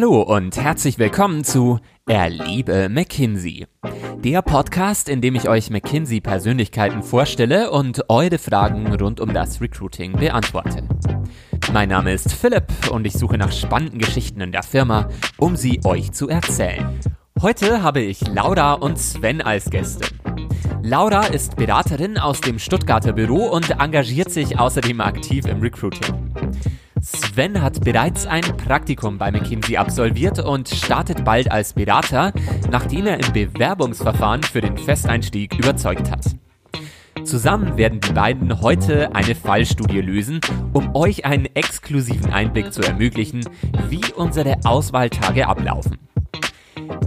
Hallo und herzlich willkommen zu Erliebe McKinsey, der Podcast, in dem ich euch McKinsey Persönlichkeiten vorstelle und eure Fragen rund um das Recruiting beantworte. Mein Name ist Philipp und ich suche nach spannenden Geschichten in der Firma, um sie euch zu erzählen. Heute habe ich Laura und Sven als Gäste. Laura ist Beraterin aus dem Stuttgarter Büro und engagiert sich außerdem aktiv im Recruiting. Sven hat bereits ein Praktikum bei McKinsey absolviert und startet bald als Berater, nachdem er im Bewerbungsverfahren für den Festeinstieg überzeugt hat. Zusammen werden die beiden heute eine Fallstudie lösen, um euch einen exklusiven Einblick zu ermöglichen, wie unsere Auswahltage ablaufen.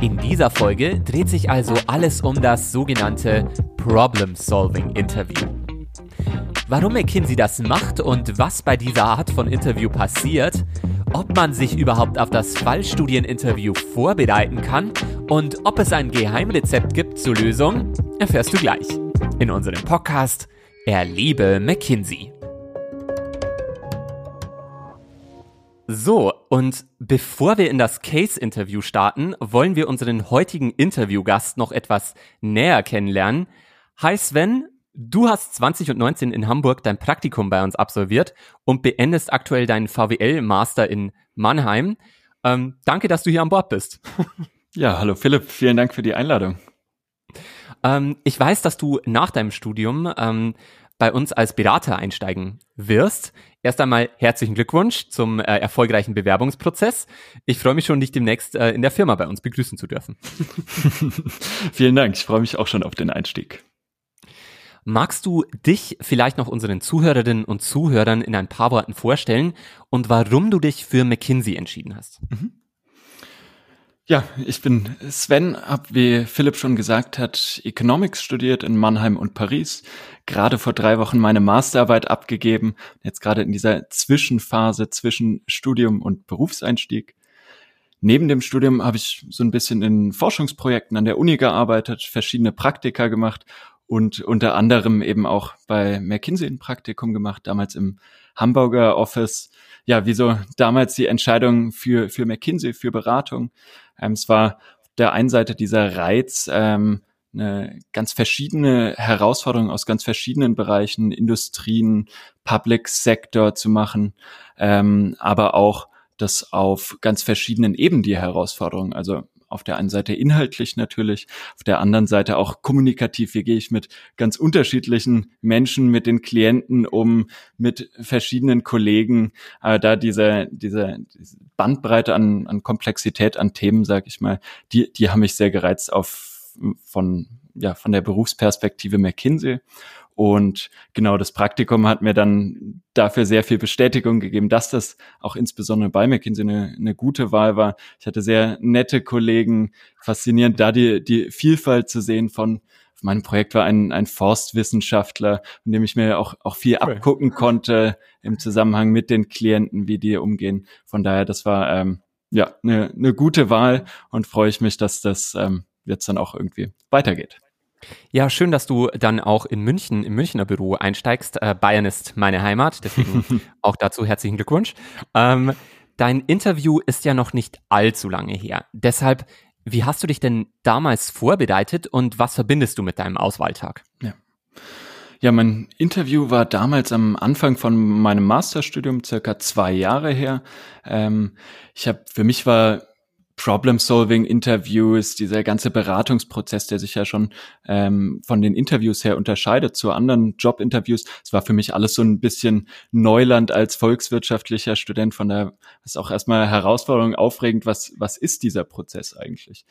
In dieser Folge dreht sich also alles um das sogenannte Problem-Solving-Interview. Warum McKinsey das macht und was bei dieser Art von Interview passiert, ob man sich überhaupt auf das Fallstudieninterview vorbereiten kann und ob es ein Geheimrezept gibt zur Lösung, erfährst du gleich in unserem Podcast Erlebe McKinsey. So, und bevor wir in das Case-Interview starten, wollen wir unseren heutigen Interviewgast noch etwas näher kennenlernen. Hi Sven, Du hast 2019 in Hamburg dein Praktikum bei uns absolviert und beendest aktuell deinen VWL-Master in Mannheim. Ähm, danke, dass du hier an Bord bist. Ja, hallo Philipp, vielen Dank für die Einladung. Ähm, ich weiß, dass du nach deinem Studium ähm, bei uns als Berater einsteigen wirst. Erst einmal herzlichen Glückwunsch zum äh, erfolgreichen Bewerbungsprozess. Ich freue mich schon, dich demnächst äh, in der Firma bei uns begrüßen zu dürfen. Vielen Dank, ich freue mich auch schon auf den Einstieg. Magst du dich vielleicht noch unseren Zuhörerinnen und Zuhörern in ein paar Worten vorstellen und warum du dich für McKinsey entschieden hast? Mhm. Ja, ich bin Sven, habe, wie Philipp schon gesagt hat, Economics studiert in Mannheim und Paris, gerade vor drei Wochen meine Masterarbeit abgegeben, jetzt gerade in dieser Zwischenphase zwischen Studium und Berufseinstieg. Neben dem Studium habe ich so ein bisschen in Forschungsprojekten an der Uni gearbeitet, verschiedene Praktika gemacht und unter anderem eben auch bei McKinsey ein Praktikum gemacht, damals im Hamburger Office. Ja, wieso damals die Entscheidung für, für McKinsey, für Beratung? Ähm, es war auf der einen Seite dieser Reiz, ähm, eine ganz verschiedene Herausforderungen aus ganz verschiedenen Bereichen, Industrien, Public Sector zu machen, ähm, aber auch das auf ganz verschiedenen Ebenen die Herausforderungen. Also auf der einen Seite inhaltlich natürlich, auf der anderen Seite auch kommunikativ. Wie gehe ich mit ganz unterschiedlichen Menschen, mit den Klienten um, mit verschiedenen Kollegen, äh, da diese, diese, diese Bandbreite an, an Komplexität, an Themen, sag ich mal, die, die haben mich sehr gereizt auf von ja, von der Berufsperspektive McKinsey. Und genau das Praktikum hat mir dann dafür sehr viel Bestätigung gegeben, dass das auch insbesondere bei McKinsey eine, eine gute Wahl war. Ich hatte sehr nette Kollegen, faszinierend, da die, die Vielfalt zu sehen von mein Projekt war ein, ein Forstwissenschaftler, in dem ich mir auch, auch viel cool. abgucken konnte im Zusammenhang mit den Klienten, wie die umgehen. Von daher, das war ähm, ja eine, eine gute Wahl und freue ich mich, dass das ähm, jetzt dann auch irgendwie weitergeht. Ja, schön, dass du dann auch in München, im Münchner Büro einsteigst. Äh, Bayern ist meine Heimat, deswegen auch dazu herzlichen Glückwunsch. Ähm, dein Interview ist ja noch nicht allzu lange her. Deshalb, wie hast du dich denn damals vorbereitet und was verbindest du mit deinem Auswahltag? Ja. Ja, mein Interview war damals am Anfang von meinem Masterstudium, circa zwei Jahre her. Ähm, ich habe, für mich war Problem-Solving-Interviews, dieser ganze Beratungsprozess, der sich ja schon ähm, von den Interviews her unterscheidet zu anderen Job-Interviews. Es war für mich alles so ein bisschen Neuland als volkswirtschaftlicher Student. Von daher ist auch erstmal Herausforderung aufregend, was, was ist dieser Prozess eigentlich?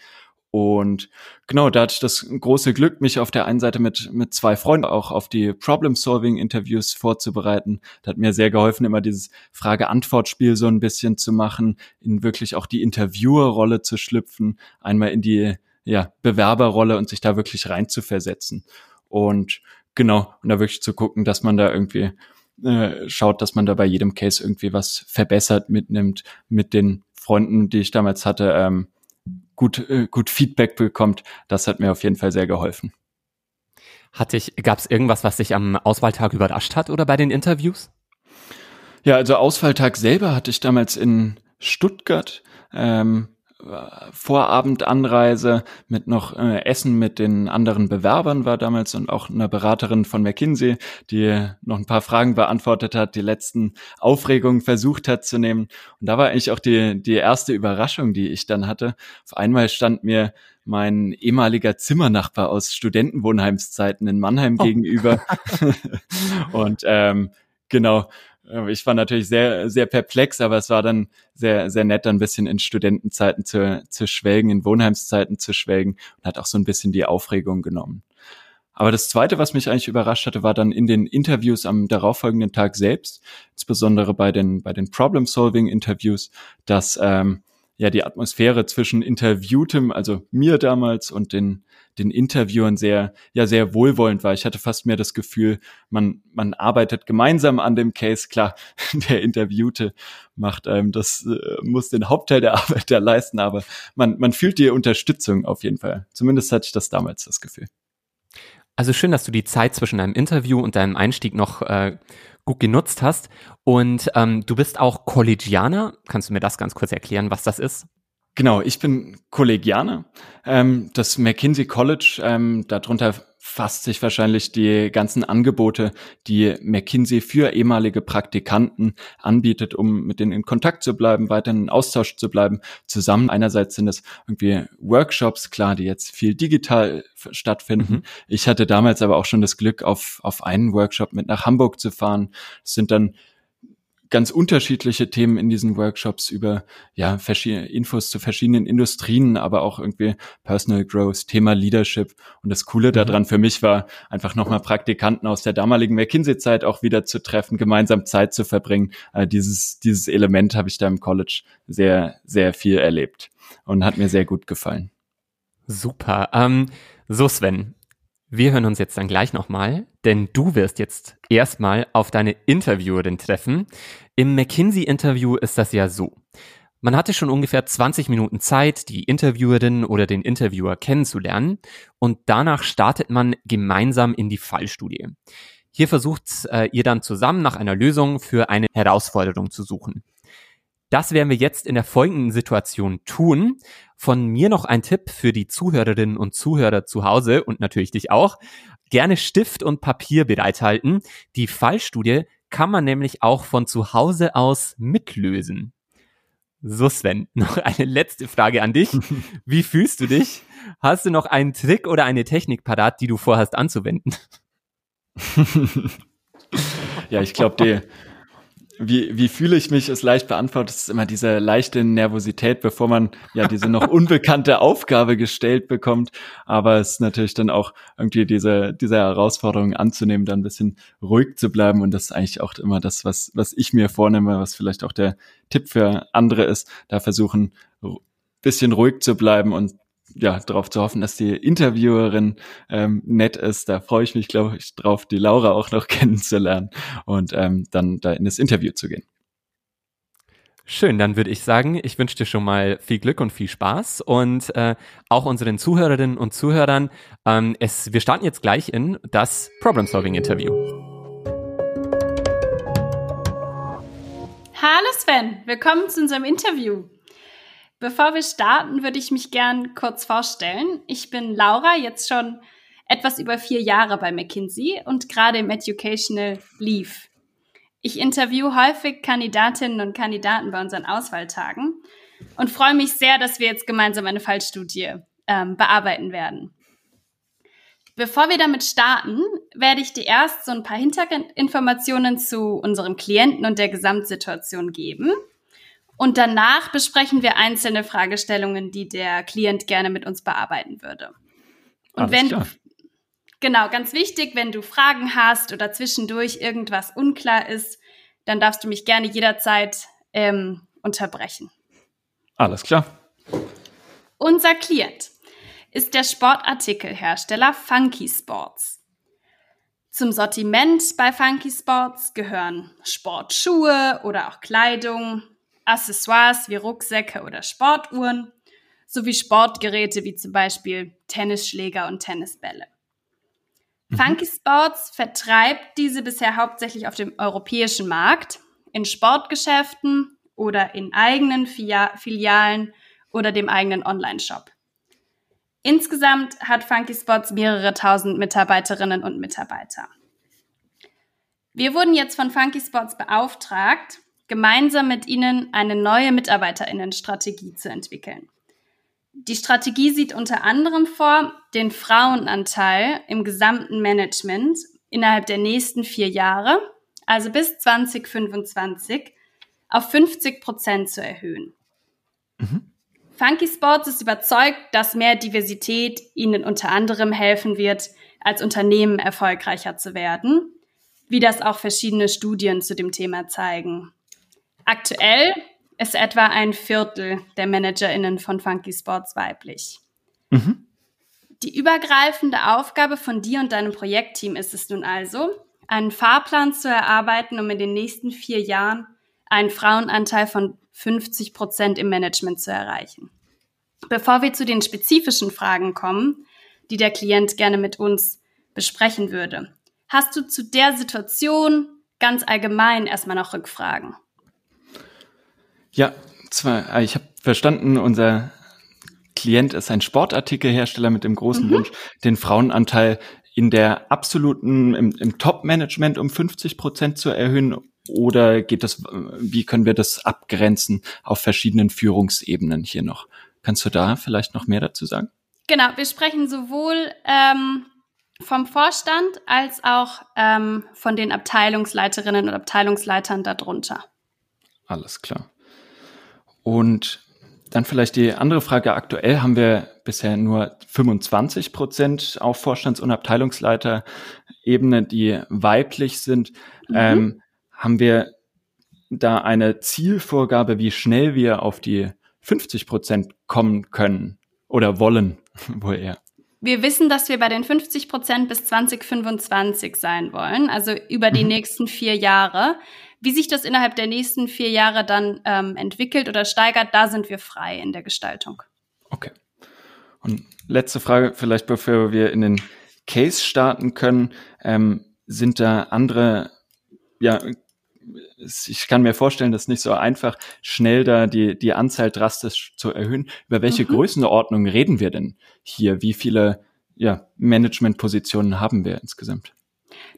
Und genau, da hatte ich das große Glück, mich auf der einen Seite mit, mit zwei Freunden auch auf die Problem-Solving-Interviews vorzubereiten. Das hat mir sehr geholfen, immer dieses Frage-Antwort-Spiel so ein bisschen zu machen, in wirklich auch die Interviewer-Rolle zu schlüpfen, einmal in die ja, Bewerberrolle und sich da wirklich rein zu versetzen. Und genau, und da wirklich zu gucken, dass man da irgendwie äh, schaut, dass man da bei jedem Case irgendwie was verbessert mitnimmt mit den Freunden, die ich damals hatte. Ähm, gut, äh, gut Feedback bekommt. Das hat mir auf jeden Fall sehr geholfen. Hat dich, gab es irgendwas, was dich am Auswahltag überrascht hat oder bei den Interviews? Ja, also Auswahltag selber hatte ich damals in Stuttgart ähm, Vorabendanreise mit noch äh, Essen mit den anderen Bewerbern war damals und auch einer Beraterin von McKinsey, die noch ein paar Fragen beantwortet hat, die letzten Aufregungen versucht hat zu nehmen. Und da war eigentlich auch die, die erste Überraschung, die ich dann hatte. Auf einmal stand mir mein ehemaliger Zimmernachbar aus Studentenwohnheimszeiten in Mannheim oh. gegenüber. und ähm, genau, ich war natürlich sehr, sehr perplex, aber es war dann sehr, sehr nett, ein bisschen in Studentenzeiten zu, zu schwelgen, in Wohnheimszeiten zu schwelgen und hat auch so ein bisschen die Aufregung genommen. Aber das Zweite, was mich eigentlich überrascht hatte, war dann in den Interviews am darauffolgenden Tag selbst, insbesondere bei den, bei den Problem-Solving-Interviews, dass ähm, ja die Atmosphäre zwischen Interviewtem, also mir damals und den den Interviewern sehr, ja, sehr wohlwollend war. Ich hatte fast mehr das Gefühl, man, man arbeitet gemeinsam an dem Case. Klar, der Interviewte macht einem das, äh, muss den Hauptteil der Arbeit da leisten, aber man, man fühlt die Unterstützung auf jeden Fall. Zumindest hatte ich das damals das Gefühl. Also schön, dass du die Zeit zwischen deinem Interview und deinem Einstieg noch äh, gut genutzt hast. Und ähm, du bist auch Kollegianer. Kannst du mir das ganz kurz erklären, was das ist? Genau, ich bin Kollegianer. Ähm, das McKinsey College, ähm, darunter fasst sich wahrscheinlich die ganzen Angebote, die McKinsey für ehemalige Praktikanten anbietet, um mit denen in Kontakt zu bleiben, weiter in Austausch zu bleiben, zusammen. Einerseits sind es irgendwie Workshops, klar, die jetzt viel digital stattfinden. Mhm. Ich hatte damals aber auch schon das Glück, auf, auf einen Workshop mit nach Hamburg zu fahren. Es sind dann ganz unterschiedliche Themen in diesen Workshops über ja verschiedene Infos zu verschiedenen Industrien, aber auch irgendwie Personal Growth, Thema Leadership. Und das Coole mhm. daran für mich war, einfach nochmal Praktikanten aus der damaligen McKinsey-Zeit auch wieder zu treffen, gemeinsam Zeit zu verbringen. Äh, dieses, dieses Element habe ich da im College sehr, sehr viel erlebt und hat mir sehr gut gefallen. Super. Ähm, so Sven, wir hören uns jetzt dann gleich nochmal, denn du wirst jetzt erstmal auf deine Interviewerin treffen. Im McKinsey-Interview ist das ja so. Man hatte schon ungefähr 20 Minuten Zeit, die Interviewerin oder den Interviewer kennenzulernen und danach startet man gemeinsam in die Fallstudie. Hier versucht äh, ihr dann zusammen nach einer Lösung für eine Herausforderung zu suchen. Das werden wir jetzt in der folgenden Situation tun. Von mir noch ein Tipp für die Zuhörerinnen und Zuhörer zu Hause und natürlich dich auch. Gerne Stift und Papier bereithalten. Die Fallstudie kann man nämlich auch von zu Hause aus mitlösen. So Sven, noch eine letzte Frage an dich. Wie fühlst du dich? Hast du noch einen Trick oder eine Technik parat, die du vorhast anzuwenden? ja, ich glaube, die wie, wie fühle ich mich, ist leicht beantwortet. Es ist immer diese leichte Nervosität, bevor man ja diese noch unbekannte Aufgabe gestellt bekommt. Aber es ist natürlich dann auch irgendwie diese, diese Herausforderung anzunehmen, dann ein bisschen ruhig zu bleiben. Und das ist eigentlich auch immer das, was, was ich mir vornehme, was vielleicht auch der Tipp für andere ist, da versuchen, bisschen ruhig zu bleiben und ja, darauf zu hoffen, dass die Interviewerin ähm, nett ist. Da freue ich mich, glaube ich, drauf, die Laura auch noch kennenzulernen und ähm, dann da in das Interview zu gehen. Schön, dann würde ich sagen, ich wünsche dir schon mal viel Glück und viel Spaß und äh, auch unseren Zuhörerinnen und Zuhörern. Ähm, es, wir starten jetzt gleich in das Problem-Solving-Interview. Hallo Sven, willkommen zu unserem Interview. Bevor wir starten, würde ich mich gern kurz vorstellen. Ich bin Laura, jetzt schon etwas über vier Jahre bei McKinsey und gerade im Educational Leave. Ich interview häufig Kandidatinnen und Kandidaten bei unseren Auswahltagen und freue mich sehr, dass wir jetzt gemeinsam eine Fallstudie ähm, bearbeiten werden. Bevor wir damit starten, werde ich dir erst so ein paar Hintergrundinformationen zu unserem Klienten und der Gesamtsituation geben und danach besprechen wir einzelne Fragestellungen, die der Klient gerne mit uns bearbeiten würde. Und Alles wenn klar. genau, ganz wichtig, wenn du Fragen hast oder zwischendurch irgendwas unklar ist, dann darfst du mich gerne jederzeit ähm, unterbrechen. Alles klar. Unser Klient ist der Sportartikelhersteller Funky Sports. Zum Sortiment bei Funky Sports gehören Sportschuhe oder auch Kleidung, Accessoires wie Rucksäcke oder Sportuhren sowie Sportgeräte wie zum Beispiel Tennisschläger und Tennisbälle. Mhm. Funky Sports vertreibt diese bisher hauptsächlich auf dem europäischen Markt, in Sportgeschäften oder in eigenen Filialen oder dem eigenen Online-Shop. Insgesamt hat Funky Spots mehrere tausend Mitarbeiterinnen und Mitarbeiter. Wir wurden jetzt von Funky Spots beauftragt, gemeinsam mit ihnen eine neue Mitarbeiterinnenstrategie zu entwickeln. Die Strategie sieht unter anderem vor, den Frauenanteil im gesamten Management innerhalb der nächsten vier Jahre, also bis 2025, auf 50 Prozent zu erhöhen. Mhm. Funky Sports ist überzeugt, dass mehr Diversität ihnen unter anderem helfen wird, als Unternehmen erfolgreicher zu werden, wie das auch verschiedene Studien zu dem Thema zeigen. Aktuell ist etwa ein Viertel der ManagerInnen von Funky Sports weiblich. Mhm. Die übergreifende Aufgabe von dir und deinem Projektteam ist es nun also, einen Fahrplan zu erarbeiten, um in den nächsten vier Jahren einen Frauenanteil von 50 Prozent im Management zu erreichen. Bevor wir zu den spezifischen Fragen kommen, die der Klient gerne mit uns besprechen würde, hast du zu der Situation ganz allgemein erstmal noch Rückfragen? Ja, zwar, äh, ich habe verstanden, unser Klient ist ein Sportartikelhersteller mit dem großen mhm. Wunsch, den Frauenanteil in der absoluten, im, im Top-Management um 50 Prozent zu erhöhen oder geht das, wie können wir das abgrenzen auf verschiedenen Führungsebenen hier noch? Kannst du da vielleicht noch mehr dazu sagen? Genau, wir sprechen sowohl ähm, vom Vorstand als auch ähm, von den Abteilungsleiterinnen und Abteilungsleitern darunter. Alles klar. Und dann vielleicht die andere Frage. Aktuell haben wir bisher nur 25 Prozent auf Vorstands- und Abteilungsleiterebene, die weiblich sind. Mhm. Ähm, haben wir da eine Zielvorgabe, wie schnell wir auf die 50 Prozent kommen können oder wollen, wohl eher? Wir wissen, dass wir bei den 50 Prozent bis 2025 sein wollen, also über die mhm. nächsten vier Jahre. Wie sich das innerhalb der nächsten vier Jahre dann ähm, entwickelt oder steigert, da sind wir frei in der Gestaltung. Okay. Und letzte Frage, vielleicht bevor wir in den Case starten können, ähm, sind da andere ja, ich kann mir vorstellen, das ist nicht so einfach, schnell da die, die Anzahl drastisch zu erhöhen. Über welche mhm. Größenordnung reden wir denn hier? Wie viele ja, Managementpositionen haben wir insgesamt?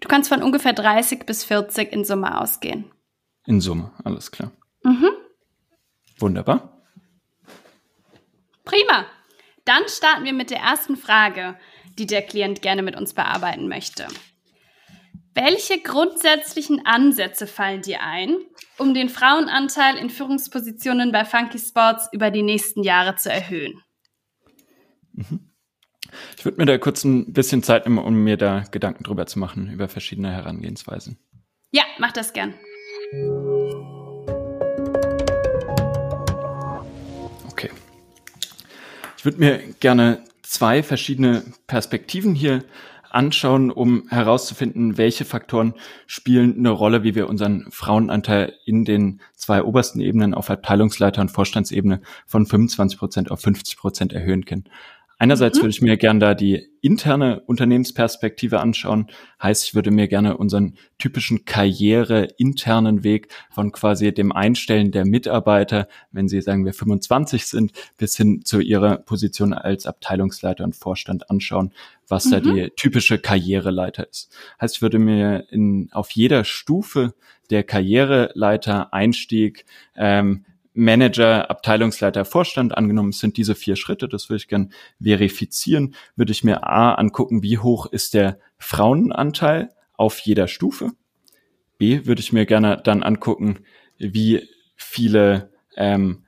Du kannst von ungefähr 30 bis 40 in Summe ausgehen. In Summe, alles klar. Mhm. Wunderbar. Prima. Dann starten wir mit der ersten Frage, die der Klient gerne mit uns bearbeiten möchte. Welche grundsätzlichen Ansätze fallen dir ein, um den Frauenanteil in Führungspositionen bei Funky Sports über die nächsten Jahre zu erhöhen? Mhm. Ich würde mir da kurz ein bisschen Zeit nehmen, um mir da Gedanken drüber zu machen, über verschiedene Herangehensweisen. Ja, mach das gern. Okay. Ich würde mir gerne zwei verschiedene Perspektiven hier anschauen, um herauszufinden, welche Faktoren spielen eine Rolle, wie wir unseren Frauenanteil in den zwei obersten Ebenen auf Abteilungsleiter und Vorstandsebene von 25 Prozent auf 50 Prozent erhöhen können. Einerseits mhm. würde ich mir gerne da die interne Unternehmensperspektive anschauen. Heißt, ich würde mir gerne unseren typischen Karriere-internen Weg von quasi dem Einstellen der Mitarbeiter, wenn sie sagen wir 25 sind, bis hin zu ihrer Position als Abteilungsleiter und Vorstand anschauen, was mhm. da die typische Karriereleiter ist. Heißt, ich würde mir in, auf jeder Stufe der Karriereleiter Einstieg ähm, Manager, Abteilungsleiter, Vorstand angenommen, sind diese vier Schritte, das würde ich gern verifizieren, würde ich mir A angucken, wie hoch ist der Frauenanteil auf jeder Stufe. B würde ich mir gerne dann angucken, wie viele ähm,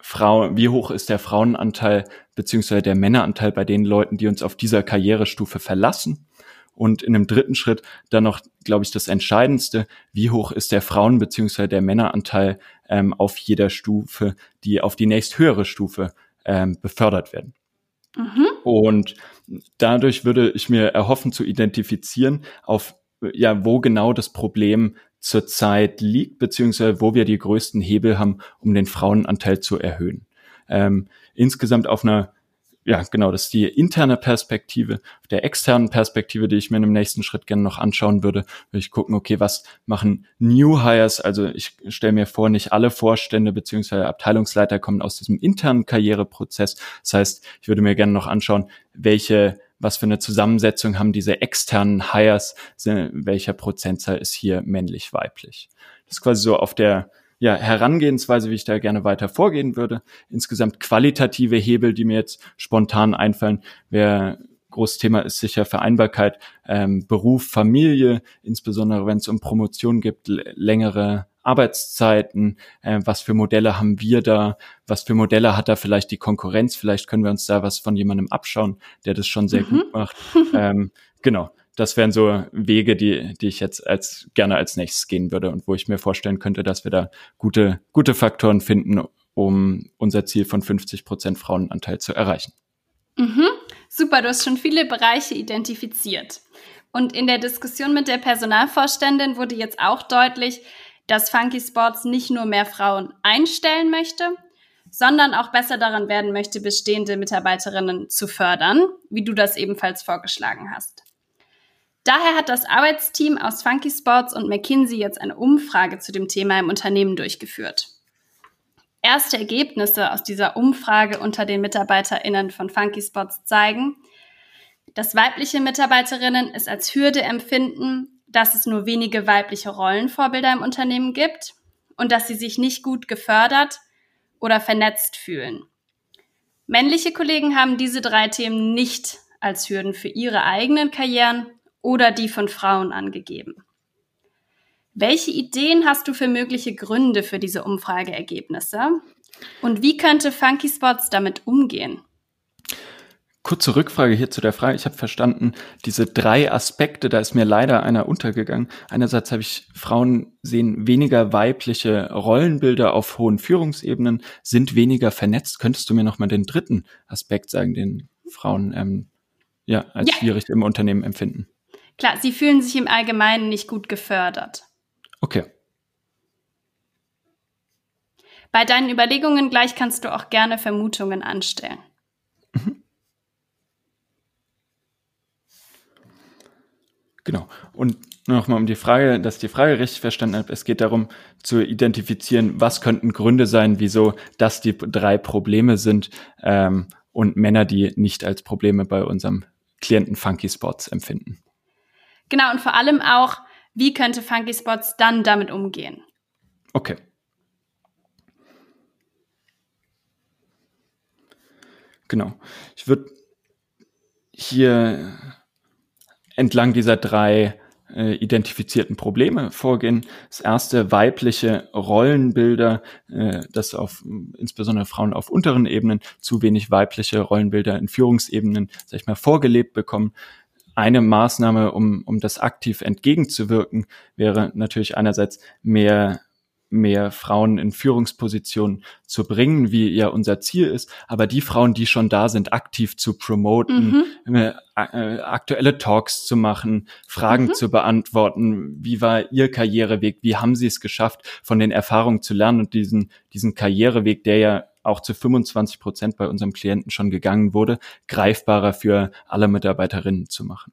Frauen, wie hoch ist der Frauenanteil beziehungsweise der Männeranteil bei den Leuten, die uns auf dieser Karrierestufe verlassen. Und in einem dritten Schritt dann noch, glaube ich, das Entscheidendste, wie hoch ist der Frauen- beziehungsweise der Männeranteil ähm, auf jeder Stufe, die auf die nächst höhere Stufe ähm, befördert werden. Mhm. Und dadurch würde ich mir erhoffen zu identifizieren, auf ja, wo genau das Problem zurzeit liegt, beziehungsweise wo wir die größten Hebel haben, um den Frauenanteil zu erhöhen. Ähm, insgesamt auf einer ja, genau, das ist die interne Perspektive. Auf der externen Perspektive, die ich mir im nächsten Schritt gerne noch anschauen würde, würde ich gucken, okay, was machen New Hires? Also ich stelle mir vor, nicht alle Vorstände beziehungsweise Abteilungsleiter kommen aus diesem internen Karriereprozess. Das heißt, ich würde mir gerne noch anschauen, welche was für eine Zusammensetzung haben diese externen Hires, welcher Prozentzahl ist hier männlich, weiblich. Das ist quasi so auf der ja, Herangehensweise, wie ich da gerne weiter vorgehen würde. Insgesamt qualitative Hebel, die mir jetzt spontan einfallen, wäre großes Thema ist sicher Vereinbarkeit, ähm, Beruf, Familie, insbesondere wenn es um Promotion gibt, längere Arbeitszeiten, äh, was für Modelle haben wir da, was für Modelle hat da vielleicht die Konkurrenz, vielleicht können wir uns da was von jemandem abschauen, der das schon sehr mhm. gut macht. ähm, genau, das wären so Wege, die, die ich jetzt als gerne als nächstes gehen würde und wo ich mir vorstellen könnte, dass wir da gute, gute Faktoren finden, um unser Ziel von 50 Prozent Frauenanteil zu erreichen. Mhm. Super, du hast schon viele Bereiche identifiziert. Und in der Diskussion mit der Personalvorständin wurde jetzt auch deutlich, dass Funky Sports nicht nur mehr Frauen einstellen möchte, sondern auch besser daran werden möchte, bestehende Mitarbeiterinnen zu fördern, wie du das ebenfalls vorgeschlagen hast. Daher hat das Arbeitsteam aus Funky Sports und McKinsey jetzt eine Umfrage zu dem Thema im Unternehmen durchgeführt. Erste Ergebnisse aus dieser Umfrage unter den MitarbeiterInnen von Funky Spots zeigen, dass weibliche Mitarbeiterinnen es als Hürde empfinden, dass es nur wenige weibliche Rollenvorbilder im Unternehmen gibt und dass sie sich nicht gut gefördert oder vernetzt fühlen. Männliche Kollegen haben diese drei Themen nicht als Hürden für ihre eigenen Karrieren oder die von Frauen angegeben. Welche Ideen hast du für mögliche Gründe für diese Umfrageergebnisse? Und wie könnte Funky Spots damit umgehen? Kurze Rückfrage hier zu der Frage. Ich habe verstanden, diese drei Aspekte, da ist mir leider einer untergegangen. Einerseits habe ich Frauen sehen weniger weibliche Rollenbilder auf hohen Führungsebenen, sind weniger vernetzt. Könntest du mir noch mal den dritten Aspekt sagen, den Frauen ähm, ja als ja. schwierig im Unternehmen empfinden? Klar, sie fühlen sich im Allgemeinen nicht gut gefördert. Okay. Bei deinen Überlegungen gleich kannst du auch gerne Vermutungen anstellen. Mhm. Genau. Und nochmal um die Frage, dass ich die Frage richtig verstanden habe. Es geht darum zu identifizieren, was könnten Gründe sein, wieso das die drei Probleme sind ähm, und Männer, die nicht als Probleme bei unserem Klienten Funky Spots empfinden. Genau, und vor allem auch, wie könnte Funky Spots dann damit umgehen? Okay. Genau. Ich würde hier entlang dieser drei äh, identifizierten Probleme vorgehen. Das erste weibliche Rollenbilder, äh, das auf insbesondere Frauen auf unteren Ebenen zu wenig weibliche Rollenbilder in Führungsebenen, sag ich mal, vorgelebt bekommen eine Maßnahme, um, um das aktiv entgegenzuwirken, wäre natürlich einerseits mehr mehr Frauen in Führungspositionen zu bringen, wie ja unser Ziel ist, aber die Frauen, die schon da sind, aktiv zu promoten, mhm. äh, aktuelle Talks zu machen, Fragen mhm. zu beantworten, wie war ihr Karriereweg, wie haben sie es geschafft, von den Erfahrungen zu lernen und diesen, diesen Karriereweg, der ja auch zu 25 Prozent bei unserem Klienten schon gegangen wurde, greifbarer für alle Mitarbeiterinnen zu machen.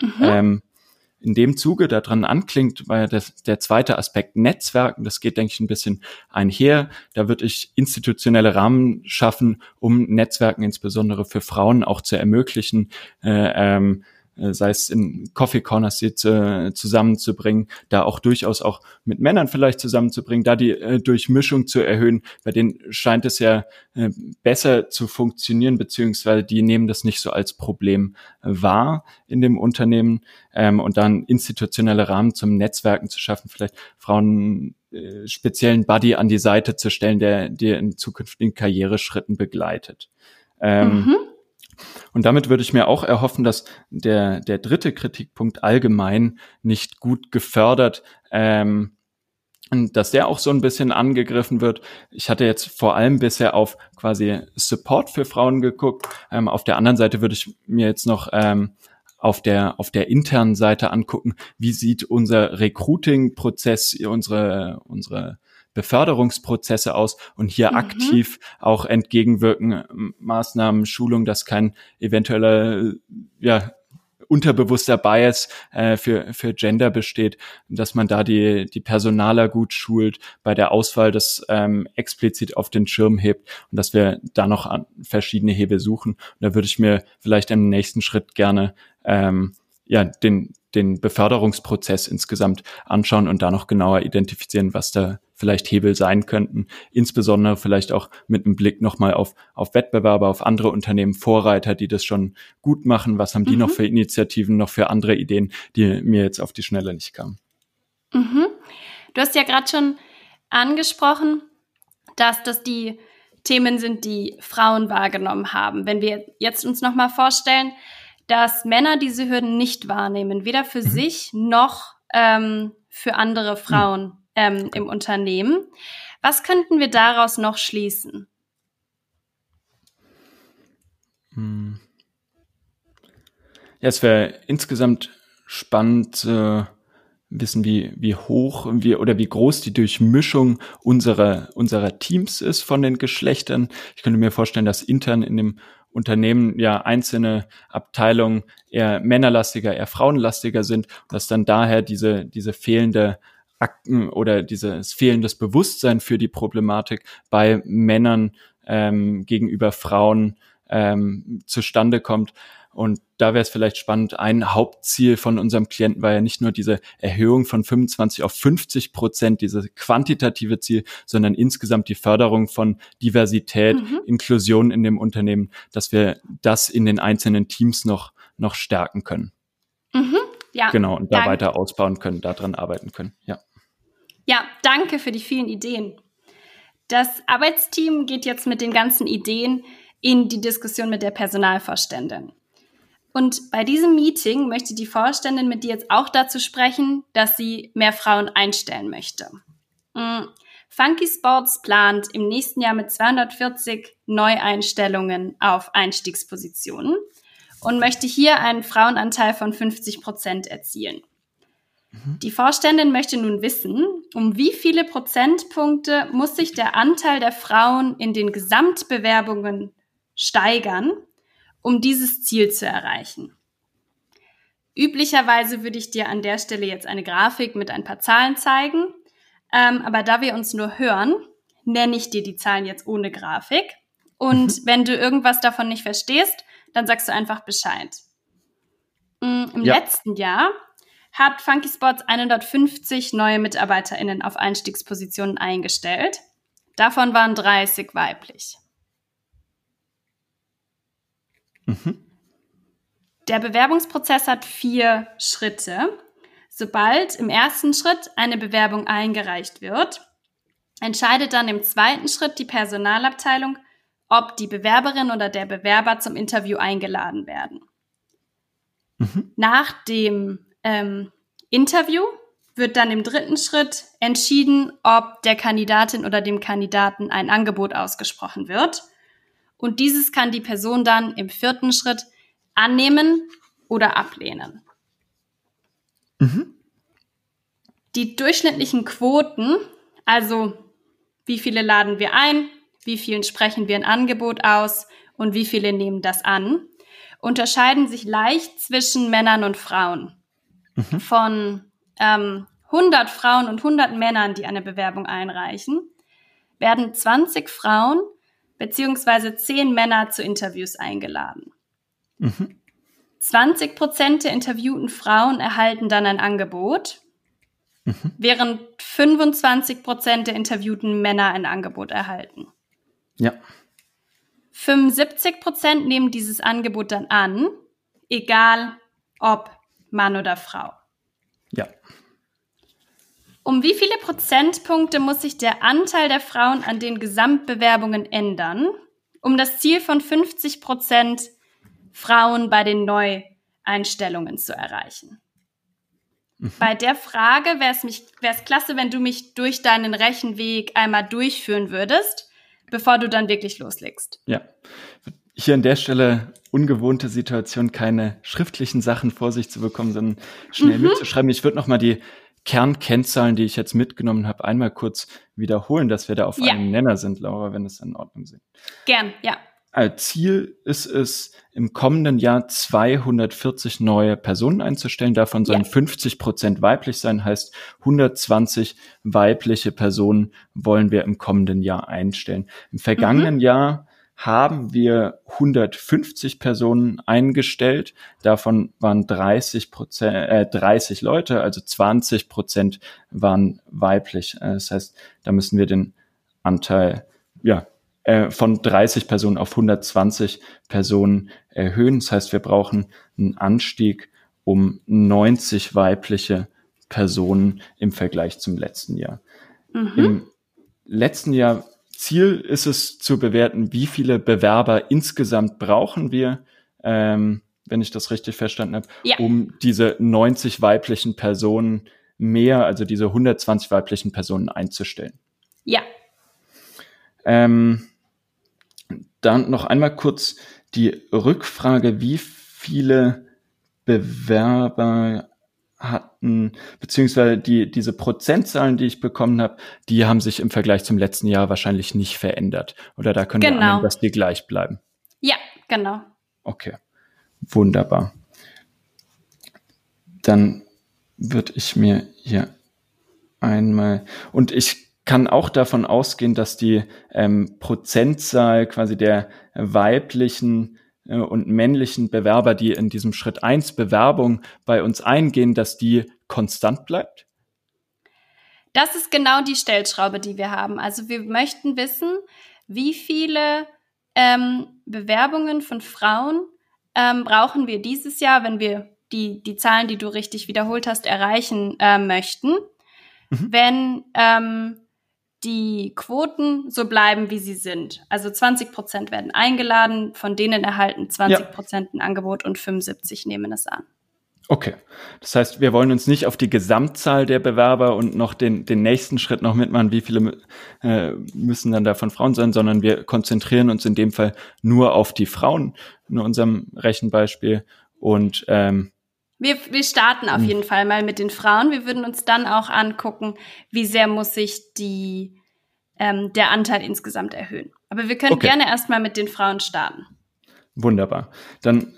Mhm. Ähm, in dem Zuge daran anklingt, war ja das, der zweite Aspekt Netzwerken. Das geht, denke ich, ein bisschen einher. Da würde ich institutionelle Rahmen schaffen, um Netzwerken insbesondere für Frauen auch zu ermöglichen. Äh, ähm, äh, sei es in Coffee Corners sie zu, zusammenzubringen, da auch durchaus auch mit Männern vielleicht zusammenzubringen, da die äh, Durchmischung zu erhöhen. Bei denen scheint es ja äh, besser zu funktionieren, beziehungsweise die nehmen das nicht so als Problem wahr in dem Unternehmen ähm, und dann institutionelle Rahmen zum Netzwerken zu schaffen, vielleicht Frauen äh, speziellen Buddy an die Seite zu stellen, der dir in zukünftigen Karriereschritten begleitet. Ähm, mhm. Und damit würde ich mir auch erhoffen, dass der, der dritte Kritikpunkt allgemein nicht gut gefördert, ähm, dass der auch so ein bisschen angegriffen wird. Ich hatte jetzt vor allem bisher auf quasi Support für Frauen geguckt. Ähm, auf der anderen Seite würde ich mir jetzt noch ähm, auf der auf der internen Seite angucken, wie sieht unser Recruiting-Prozess, unsere unsere Beförderungsprozesse aus und hier mhm. aktiv auch entgegenwirken, Maßnahmen, Schulung, dass kein eventueller ja, unterbewusster Bias äh, für, für Gender besteht, dass man da die, die Personaler gut schult, bei der Auswahl das ähm, explizit auf den Schirm hebt und dass wir da noch an verschiedene Hebel suchen. Und da würde ich mir vielleicht im nächsten Schritt gerne ähm, ja, den, den Beförderungsprozess insgesamt anschauen und da noch genauer identifizieren, was da vielleicht Hebel sein könnten. Insbesondere vielleicht auch mit einem Blick nochmal auf, auf Wettbewerber, auf andere Unternehmen, Vorreiter, die das schon gut machen. Was haben die mhm. noch für Initiativen, noch für andere Ideen, die mir jetzt auf die Schnelle nicht kamen? Mhm. Du hast ja gerade schon angesprochen, dass das die Themen sind, die Frauen wahrgenommen haben. Wenn wir jetzt uns nochmal vorstellen, dass Männer diese Hürden nicht wahrnehmen, weder für mhm. sich noch ähm, für andere Frauen ähm, im Unternehmen. Was könnten wir daraus noch schließen? Hm. Ja, es wäre insgesamt spannend äh, wissen, wie, wie hoch wie, oder wie groß die Durchmischung unserer, unserer Teams ist von den Geschlechtern. Ich könnte mir vorstellen, dass intern in dem Unternehmen ja einzelne Abteilungen eher männerlastiger, eher frauenlastiger sind dass dann daher diese, diese fehlende Akten oder dieses fehlendes Bewusstsein für die Problematik bei Männern ähm, gegenüber Frauen ähm, zustande kommt. Und da wäre es vielleicht spannend, ein Hauptziel von unserem Klienten war ja nicht nur diese Erhöhung von 25 auf 50 Prozent, dieses quantitative Ziel, sondern insgesamt die Förderung von Diversität, mhm. Inklusion in dem Unternehmen, dass wir das in den einzelnen Teams noch, noch stärken können. Mhm. Ja. Genau, und da danke. weiter ausbauen können, daran arbeiten können. Ja. Ja, danke für die vielen Ideen. Das Arbeitsteam geht jetzt mit den ganzen Ideen in die Diskussion mit der Personalvorständin. Und bei diesem Meeting möchte die Vorständin mit dir jetzt auch dazu sprechen, dass sie mehr Frauen einstellen möchte. Mhm. Funky Sports plant im nächsten Jahr mit 240 Neueinstellungen auf Einstiegspositionen und möchte hier einen Frauenanteil von 50 Prozent erzielen. Mhm. Die Vorständin möchte nun wissen, um wie viele Prozentpunkte muss sich der Anteil der Frauen in den Gesamtbewerbungen steigern, um dieses Ziel zu erreichen. Üblicherweise würde ich dir an der Stelle jetzt eine Grafik mit ein paar Zahlen zeigen, ähm, aber da wir uns nur hören, nenne ich dir die Zahlen jetzt ohne Grafik. Und mhm. wenn du irgendwas davon nicht verstehst, dann sagst du einfach Bescheid. Mm, Im ja. letzten Jahr hat Funky Spots 150 neue MitarbeiterInnen auf Einstiegspositionen eingestellt. Davon waren 30 weiblich. Mhm. Der Bewerbungsprozess hat vier Schritte. Sobald im ersten Schritt eine Bewerbung eingereicht wird, entscheidet dann im zweiten Schritt die Personalabteilung, ob die Bewerberin oder der Bewerber zum Interview eingeladen werden. Mhm. Nach dem ähm, Interview wird dann im dritten Schritt entschieden, ob der Kandidatin oder dem Kandidaten ein Angebot ausgesprochen wird. Und dieses kann die Person dann im vierten Schritt annehmen oder ablehnen. Mhm. Die durchschnittlichen Quoten, also wie viele laden wir ein, wie vielen sprechen wir ein Angebot aus und wie viele nehmen das an, unterscheiden sich leicht zwischen Männern und Frauen mhm. von ähm, 100 Frauen und 100 Männern, die eine Bewerbung einreichen, werden 20 Frauen beziehungsweise 10 Männer zu Interviews eingeladen. Mhm. 20 Prozent der interviewten Frauen erhalten dann ein Angebot, mhm. während 25 Prozent der interviewten Männer ein Angebot erhalten. Ja. 75 Prozent nehmen dieses Angebot dann an, egal ob Mann oder Frau. Ja. Um wie viele Prozentpunkte muss sich der Anteil der Frauen an den Gesamtbewerbungen ändern, um das Ziel von 50 Prozent Frauen bei den Neueinstellungen zu erreichen? Mhm. Bei der Frage wäre es klasse, wenn du mich durch deinen Rechenweg einmal durchführen würdest, bevor du dann wirklich loslegst. Ja, hier an der Stelle ungewohnte Situation, keine schriftlichen Sachen vor sich zu bekommen, sondern schnell mhm. mitzuschreiben. Ich würde noch mal die Kernkennzahlen, die ich jetzt mitgenommen habe, einmal kurz wiederholen, dass wir da auf ja. einem Nenner sind, Laura, wenn es in Ordnung ist. Gern, ja. Als Ziel ist es, im kommenden Jahr 240 neue Personen einzustellen. Davon sollen ja. 50 Prozent weiblich sein, heißt 120 weibliche Personen wollen wir im kommenden Jahr einstellen. Im vergangenen mhm. Jahr haben wir 150 Personen eingestellt. Davon waren 30 Prozent, äh, 30 Leute, also 20 Prozent waren weiblich. Äh, das heißt, da müssen wir den Anteil, ja, äh, von 30 Personen auf 120 Personen erhöhen. Das heißt, wir brauchen einen Anstieg um 90 weibliche Personen im Vergleich zum letzten Jahr. Mhm. Im letzten Jahr Ziel ist es zu bewerten, wie viele Bewerber insgesamt brauchen wir, ähm, wenn ich das richtig verstanden habe, ja. um diese 90 weiblichen Personen mehr, also diese 120 weiblichen Personen einzustellen. Ja. Ähm, dann noch einmal kurz die Rückfrage, wie viele Bewerber hatten, beziehungsweise die, diese Prozentzahlen, die ich bekommen habe, die haben sich im Vergleich zum letzten Jahr wahrscheinlich nicht verändert. Oder da können genau. wir annehmen, dass die gleich bleiben. Ja, genau. Okay, wunderbar. Dann würde ich mir hier einmal, und ich kann auch davon ausgehen, dass die ähm, Prozentzahl quasi der weiblichen und männlichen Bewerber, die in diesem Schritt eins Bewerbung bei uns eingehen, dass die konstant bleibt? Das ist genau die Stellschraube, die wir haben. Also wir möchten wissen, wie viele ähm, Bewerbungen von Frauen ähm, brauchen wir dieses Jahr, wenn wir die, die Zahlen, die du richtig wiederholt hast, erreichen äh, möchten. Mhm. Wenn ähm, die Quoten so bleiben, wie sie sind. Also 20 Prozent werden eingeladen, von denen erhalten 20 Prozent ein Angebot und 75 nehmen es an. Okay. Das heißt, wir wollen uns nicht auf die Gesamtzahl der Bewerber und noch den, den nächsten Schritt noch mitmachen, wie viele äh, müssen dann davon Frauen sein, sondern wir konzentrieren uns in dem Fall nur auf die Frauen in unserem Rechenbeispiel und ähm, wir, wir starten auf hm. jeden Fall mal mit den Frauen. Wir würden uns dann auch angucken, wie sehr muss sich die, ähm, der Anteil insgesamt erhöhen. Aber wir können okay. gerne erstmal mit den Frauen starten. Wunderbar. Dann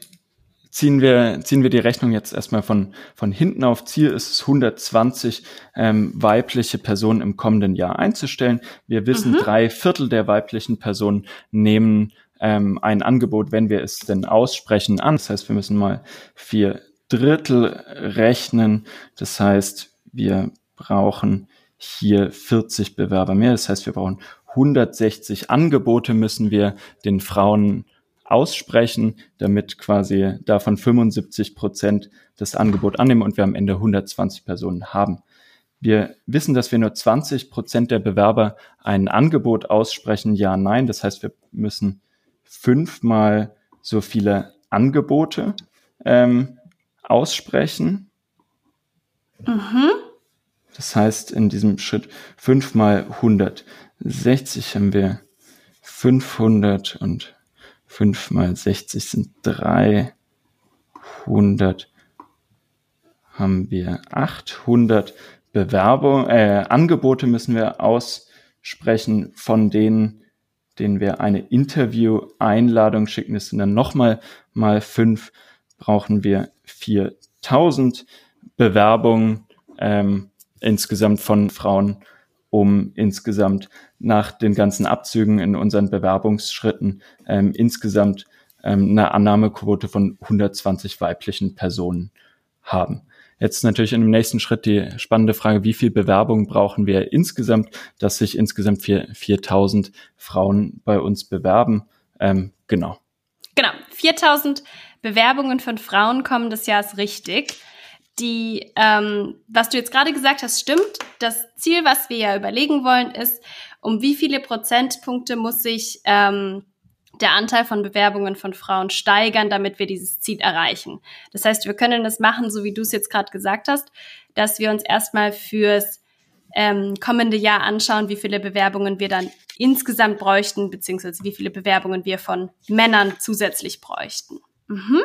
ziehen wir, ziehen wir die Rechnung jetzt erstmal von, von hinten auf. Ziel ist es, 120 ähm, weibliche Personen im kommenden Jahr einzustellen. Wir wissen, mhm. drei Viertel der weiblichen Personen nehmen ähm, ein Angebot, wenn wir es denn aussprechen, an. Das heißt, wir müssen mal vier Drittel rechnen. Das heißt, wir brauchen hier 40 Bewerber mehr. Das heißt, wir brauchen 160 Angebote müssen wir den Frauen aussprechen, damit quasi davon 75 Prozent das Angebot annehmen und wir am Ende 120 Personen haben. Wir wissen, dass wir nur 20 Prozent der Bewerber ein Angebot aussprechen, ja, nein. Das heißt, wir müssen fünfmal so viele Angebote ähm, aussprechen. Mhm. Das heißt, in diesem Schritt 5 mal 160 haben wir 500 und 5 mal 60 sind 300 haben wir 800 Bewerbung, äh, Angebote müssen wir aussprechen, von denen, denen wir eine Interview-Einladung schicken. Das sind dann nochmal mal fünf brauchen wir 4000 Bewerbungen ähm, insgesamt von Frauen, um insgesamt nach den ganzen Abzügen in unseren Bewerbungsschritten ähm, insgesamt ähm, eine Annahmequote von 120 weiblichen Personen haben. Jetzt natürlich in dem nächsten Schritt die spannende Frage, wie viel Bewerbungen brauchen wir insgesamt, dass sich insgesamt 4000 Frauen bei uns bewerben. Ähm, genau. Genau, 4000 Bewerbungen von Frauen kommen des Jahres richtig. Die, ähm, was du jetzt gerade gesagt hast, stimmt. Das Ziel, was wir ja überlegen wollen, ist, um wie viele Prozentpunkte muss sich ähm, der Anteil von Bewerbungen von Frauen steigern, damit wir dieses Ziel erreichen. Das heißt, wir können das machen, so wie du es jetzt gerade gesagt hast, dass wir uns erstmal fürs ähm, kommende Jahr anschauen, wie viele Bewerbungen wir dann insgesamt bräuchten, beziehungsweise wie viele Bewerbungen wir von Männern zusätzlich bräuchten. Mhm.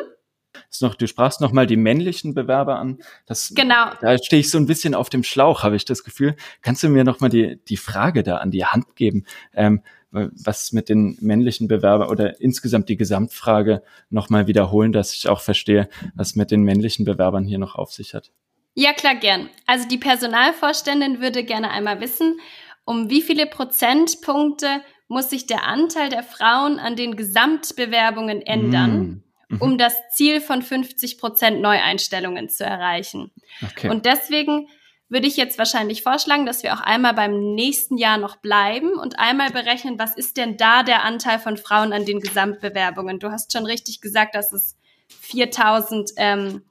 ist noch, du sprachst noch mal die männlichen Bewerber an. Das, genau. Da stehe ich so ein bisschen auf dem Schlauch, habe ich das Gefühl. Kannst du mir noch mal die, die Frage da an die Hand geben? Ähm, was mit den männlichen Bewerbern oder insgesamt die Gesamtfrage noch mal wiederholen, dass ich auch verstehe, was mit den männlichen Bewerbern hier noch auf sich hat. Ja, klar, gern. Also die Personalvorständin würde gerne einmal wissen, um wie viele Prozentpunkte muss sich der Anteil der Frauen an den Gesamtbewerbungen ändern, mm. Um das Ziel von 50 Prozent Neueinstellungen zu erreichen. Okay. Und deswegen würde ich jetzt wahrscheinlich vorschlagen, dass wir auch einmal beim nächsten Jahr noch bleiben und einmal berechnen, was ist denn da der Anteil von Frauen an den Gesamtbewerbungen? Du hast schon richtig gesagt, dass es 4000 ähm,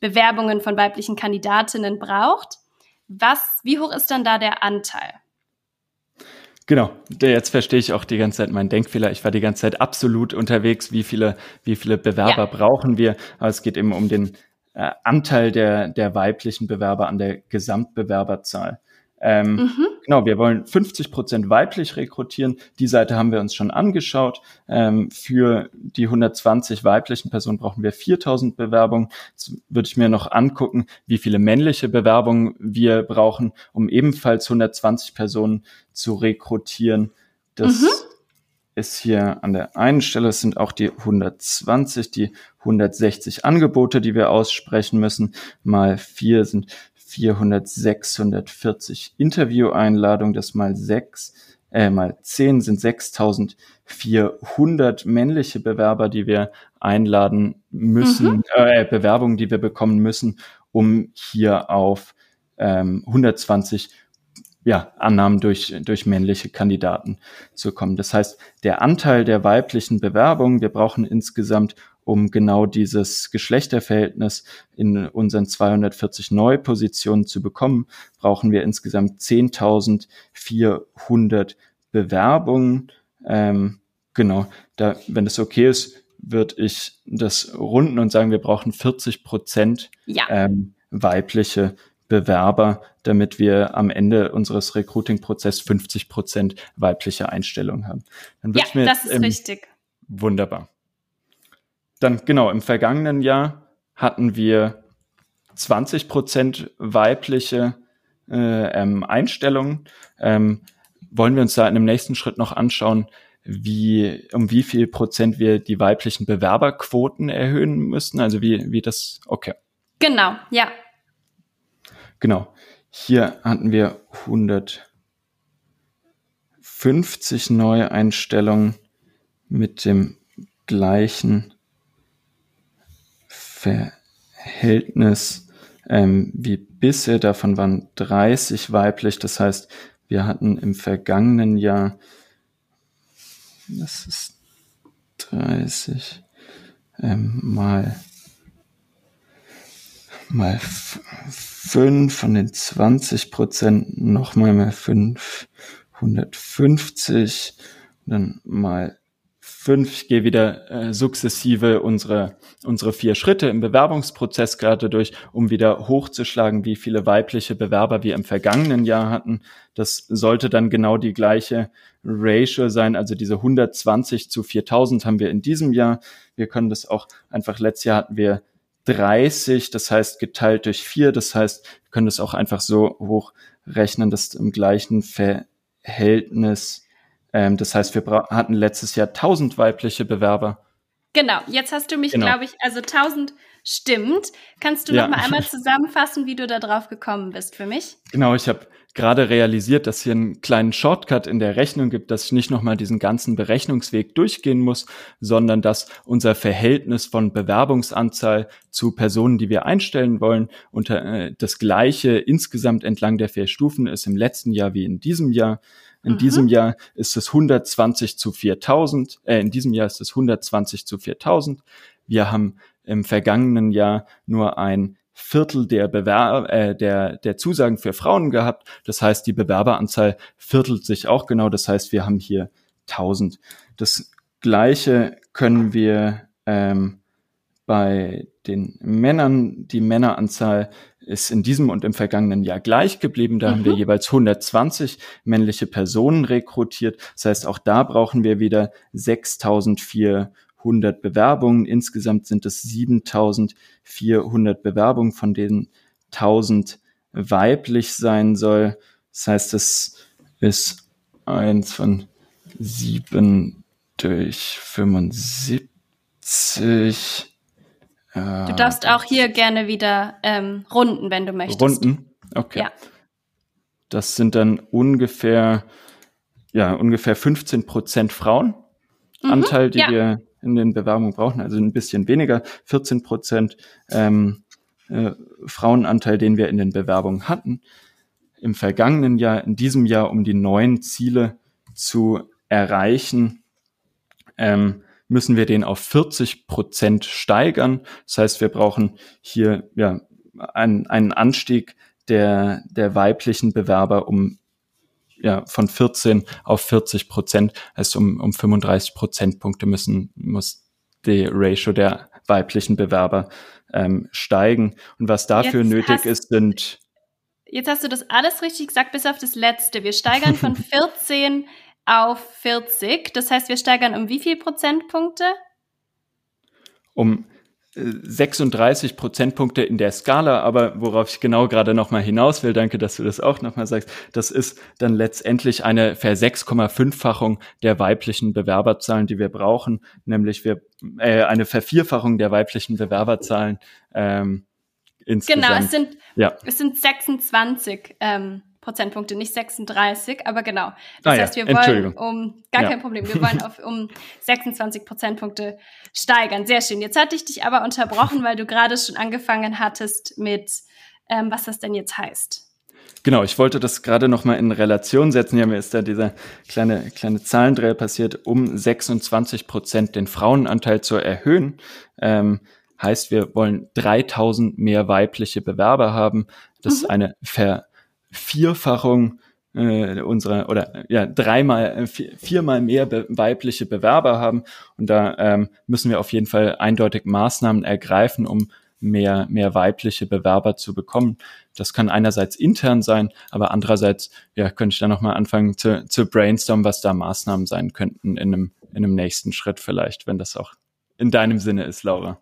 Bewerbungen von weiblichen Kandidatinnen braucht. Was, wie hoch ist dann da der Anteil? Genau, jetzt verstehe ich auch die ganze Zeit meinen Denkfehler. Ich war die ganze Zeit absolut unterwegs, wie viele, wie viele Bewerber ja. brauchen wir. Aber es geht eben um den äh, Anteil der, der weiblichen Bewerber an der Gesamtbewerberzahl. Ähm, mhm. Genau, wir wollen 50 Prozent weiblich rekrutieren. Die Seite haben wir uns schon angeschaut. Ähm, für die 120 weiblichen Personen brauchen wir 4000 Bewerbungen. Jetzt würde ich mir noch angucken, wie viele männliche Bewerbungen wir brauchen, um ebenfalls 120 Personen zu rekrutieren. Das mhm. ist hier an der einen Stelle, es sind auch die 120, die 160 Angebote, die wir aussprechen müssen. Mal vier sind 400, 640 Intervieweinladungen, das mal sechs, äh, mal zehn sind 6400 männliche Bewerber, die wir einladen müssen, mhm. äh, Bewerbungen, die wir bekommen müssen, um hier auf ähm, 120 ja, Annahmen durch, durch männliche Kandidaten zu kommen. Das heißt, der Anteil der weiblichen Bewerbungen, wir brauchen insgesamt um genau dieses Geschlechterverhältnis in unseren 240 Neupositionen zu bekommen, brauchen wir insgesamt 10.400 Bewerbungen. Ähm, genau, da, wenn es okay ist, würde ich das runden und sagen, wir brauchen 40 Prozent ja. ähm, weibliche Bewerber, damit wir am Ende unseres Recruiting-Prozesses 50 Prozent weibliche Einstellungen haben. Dann ja, mir das ist ähm, richtig. Wunderbar. Dann genau, im vergangenen Jahr hatten wir 20 Prozent weibliche äh, ähm, Einstellungen. Ähm, wollen wir uns da in dem nächsten Schritt noch anschauen, wie, um wie viel Prozent wir die weiblichen Bewerberquoten erhöhen müssen? Also wie, wie das, okay. Genau, ja. Genau. Hier hatten wir 150 neue Einstellungen mit dem gleichen Verhältnis ähm, wie bisher. Davon waren 30 weiblich. Das heißt, wir hatten im vergangenen Jahr, das ist 30 ähm, mal mal 5 von den 20 Prozent nochmal mal 550 dann mal fünf. Gehe wieder äh, sukzessive unsere, unsere vier Schritte im Bewerbungsprozess gerade durch, um wieder hochzuschlagen, wie viele weibliche Bewerber wir im vergangenen Jahr hatten. Das sollte dann genau die gleiche Ratio sein. Also diese 120 zu 4000 haben wir in diesem Jahr. Wir können das auch einfach, letztes Jahr hatten wir 30, das heißt geteilt durch vier. Das heißt, wir können das auch einfach so hochrechnen, dass im gleichen Verhältnis ähm, das heißt, wir hatten letztes Jahr 1000 weibliche Bewerber. Genau, jetzt hast du mich, genau. glaube ich, also 1000 stimmt. Kannst du ja. noch mal einmal zusammenfassen, wie du da drauf gekommen bist für mich? Genau, ich habe gerade realisiert, dass hier einen kleinen Shortcut in der Rechnung gibt, dass ich nicht nochmal diesen ganzen Berechnungsweg durchgehen muss, sondern dass unser Verhältnis von Bewerbungsanzahl zu Personen, die wir einstellen wollen, unter äh, das gleiche insgesamt entlang der vier Stufen ist im letzten Jahr wie in diesem Jahr. In mhm. diesem Jahr ist es 120 zu 4000. Äh, in diesem Jahr ist es 120 zu 4000. Wir haben im vergangenen Jahr nur ein Viertel der, Bewer äh, der, der Zusagen für Frauen gehabt. Das heißt, die Bewerberanzahl viertelt sich auch genau. Das heißt, wir haben hier 1000. Das Gleiche können wir ähm, bei den Männern, die Männeranzahl ist in diesem und im vergangenen Jahr gleich geblieben. Da mhm. haben wir mhm. jeweils 120 männliche Personen rekrutiert. Das heißt, auch da brauchen wir wieder 6400 700 Bewerbungen. Insgesamt sind es 7400 Bewerbungen, von denen 1000 weiblich sein soll. Das heißt, es ist eins von sieben durch 75. Du darfst auch hier gerne wieder ähm, runden, wenn du möchtest. Runden? Okay. Ja. Das sind dann ungefähr, ja, ungefähr 15 Prozent Frauenanteil, mhm, die ja. wir in den Bewerbungen brauchen, also ein bisschen weniger, 14 Prozent ähm, äh, Frauenanteil, den wir in den Bewerbungen hatten. Im vergangenen Jahr, in diesem Jahr, um die neuen Ziele zu erreichen, ähm, müssen wir den auf 40 Prozent steigern. Das heißt, wir brauchen hier ja einen, einen Anstieg der, der weiblichen Bewerber um ja, von 14 auf 40 Prozent, also um, um 35 Prozentpunkte müssen, muss die Ratio der weiblichen Bewerber ähm, steigen. Und was dafür jetzt nötig ist, sind. Jetzt hast du das alles richtig gesagt, bis auf das letzte. Wir steigern von 14 auf 40. Das heißt, wir steigern um wie viel Prozentpunkte? Um 36 äh, Prozentpunkte in der Skala, aber worauf ich genau gerade nochmal hinaus will, danke, dass du das auch nochmal sagst, das ist dann letztendlich eine Ver-6,5-fachung der weiblichen Bewerberzahlen, die wir brauchen, nämlich wir äh, eine Vervierfachung der weiblichen Bewerberzahlen ähm, insgesamt. Genau, es sind, ja. es sind 26 ähm, Prozentpunkte, nicht 36, aber genau. Das ah, heißt, wir wollen um, gar ja. kein Problem, wir wollen auf, um 26 Prozentpunkte steigern. Sehr schön. Jetzt hatte ich dich aber unterbrochen, weil du gerade schon angefangen hattest mit, ähm, was das denn jetzt heißt. Genau, ich wollte das gerade nochmal in Relation setzen. Ja, mir ist da dieser kleine, kleine Zahlendreher passiert, um 26 Prozent den Frauenanteil zu erhöhen. Ähm, heißt, wir wollen 3000 mehr weibliche Bewerber haben. Das mhm. ist eine Ver Vierfachung äh, unserer oder ja dreimal äh, viermal mehr be weibliche Bewerber haben und da ähm, müssen wir auf jeden Fall eindeutig Maßnahmen ergreifen, um mehr mehr weibliche Bewerber zu bekommen. Das kann einerseits intern sein, aber andererseits ja könnte ich dann noch mal anfangen zu, zu brainstormen, was da Maßnahmen sein könnten in einem in einem nächsten Schritt vielleicht, wenn das auch in deinem Sinne ist, Laura.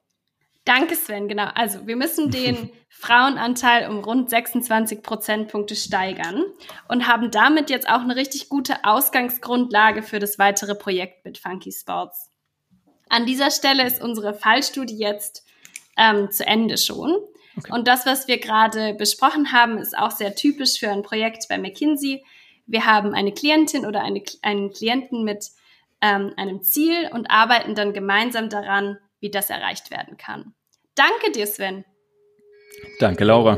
Danke, Sven. Genau. Also wir müssen den Frauenanteil um rund 26 Prozentpunkte steigern und haben damit jetzt auch eine richtig gute Ausgangsgrundlage für das weitere Projekt mit Funky Sports. An dieser Stelle ist unsere Fallstudie jetzt ähm, zu Ende schon. Okay. Und das, was wir gerade besprochen haben, ist auch sehr typisch für ein Projekt bei McKinsey. Wir haben eine Klientin oder eine, einen Klienten mit ähm, einem Ziel und arbeiten dann gemeinsam daran, wie das erreicht werden kann. Danke dir, Sven. Danke, Laura.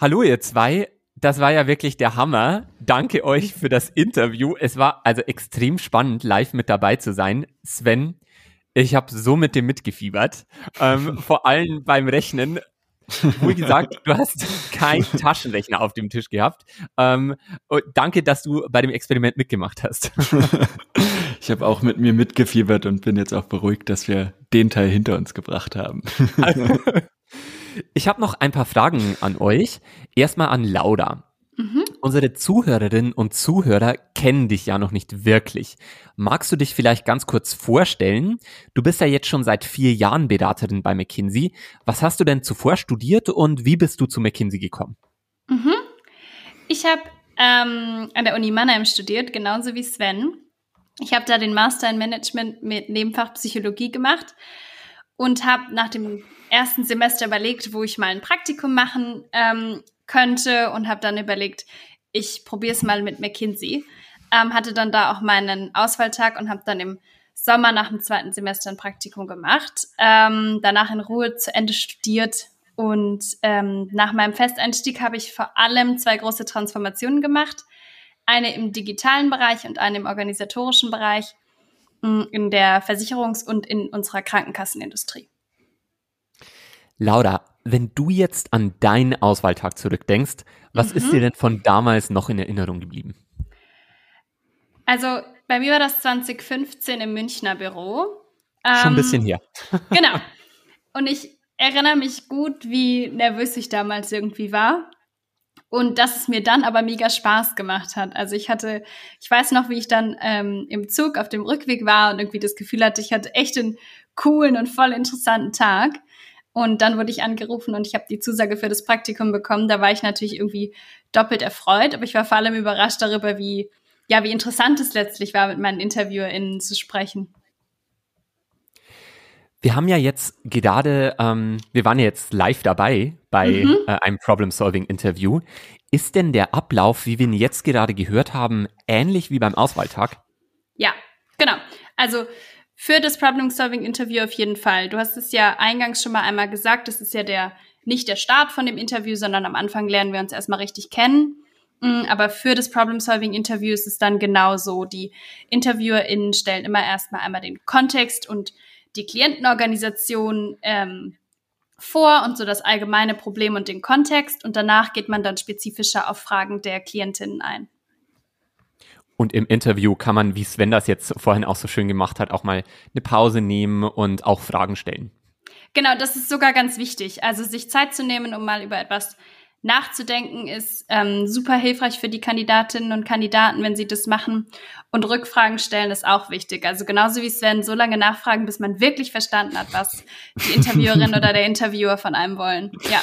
Hallo, ihr zwei. Das war ja wirklich der Hammer. Danke euch für das Interview. Es war also extrem spannend, live mit dabei zu sein. Sven, ich habe so mit dem mitgefiebert. Ähm, vor allem beim Rechnen. Wohl gesagt, du hast keinen Taschenrechner auf dem Tisch gehabt. Ähm, danke, dass du bei dem Experiment mitgemacht hast. Ich habe auch mit mir mitgefiebert und bin jetzt auch beruhigt, dass wir den Teil hinter uns gebracht haben. ich habe noch ein paar Fragen an euch. Erstmal an Laura. Mhm. Unsere Zuhörerinnen und Zuhörer kennen dich ja noch nicht wirklich. Magst du dich vielleicht ganz kurz vorstellen? Du bist ja jetzt schon seit vier Jahren Beraterin bei McKinsey. Was hast du denn zuvor studiert und wie bist du zu McKinsey gekommen? Mhm. Ich habe ähm, an der Uni Mannheim studiert, genauso wie Sven. Ich habe da den Master in Management mit Nebenfach Psychologie gemacht und habe nach dem ersten Semester überlegt, wo ich mal ein Praktikum machen ähm, könnte und habe dann überlegt, ich probiere es mal mit McKinsey. Ähm, hatte dann da auch meinen Auswahltag und habe dann im Sommer nach dem zweiten Semester ein Praktikum gemacht, ähm, danach in Ruhe zu Ende studiert und ähm, nach meinem Festeinstieg habe ich vor allem zwei große Transformationen gemacht eine im digitalen Bereich und eine im organisatorischen Bereich mm, in der Versicherungs- und in unserer Krankenkassenindustrie. Laura, wenn du jetzt an deinen Auswahltag zurückdenkst, was mhm. ist dir denn von damals noch in Erinnerung geblieben? Also bei mir war das 2015 im Münchner Büro. Schon ein ähm, bisschen her. genau. Und ich erinnere mich gut, wie nervös ich damals irgendwie war. und dass es mir dann aber mega Spaß gemacht hat. Also ich hatte, ich weiß noch, wie ich dann ähm, im Zug auf dem Rückweg war und irgendwie das Gefühl hatte, ich hatte echt einen coolen und voll interessanten Tag. Und dann wurde ich angerufen und ich habe die Zusage für das Praktikum bekommen. Da war ich natürlich irgendwie doppelt erfreut, aber ich war vor allem überrascht darüber, wie, ja, wie interessant es letztlich war, mit meinen InterviewerInnen zu sprechen. Wir haben ja jetzt gerade, ähm, wir waren ja jetzt live dabei bei mhm. äh, einem Problem-Solving-Interview. Ist denn der Ablauf, wie wir ihn jetzt gerade gehört haben, ähnlich wie beim Auswahltag? Ja, genau. Also für das Problem-Solving-Interview auf jeden Fall. Du hast es ja eingangs schon mal einmal gesagt, das ist ja der nicht der Start von dem Interview, sondern am Anfang lernen wir uns erstmal richtig kennen. Mm, aber für das Problem-Solving-Interview ist es dann genauso. Die InterviewerInnen stellen immer erstmal einmal den Kontext und die Klientenorganisation ähm, vor und so das allgemeine Problem und den Kontext und danach geht man dann spezifischer auf Fragen der Klientinnen ein. Und im Interview kann man, wie Sven das jetzt vorhin auch so schön gemacht hat, auch mal eine Pause nehmen und auch Fragen stellen. Genau, das ist sogar ganz wichtig. Also sich Zeit zu nehmen, um mal über etwas nachzudenken, ist ähm, super hilfreich für die Kandidatinnen und Kandidaten, wenn sie das machen. Und Rückfragen stellen ist auch wichtig. Also genauso wie Sven, so lange nachfragen, bis man wirklich verstanden hat, was die Interviewerin oder der Interviewer von einem wollen. Ja.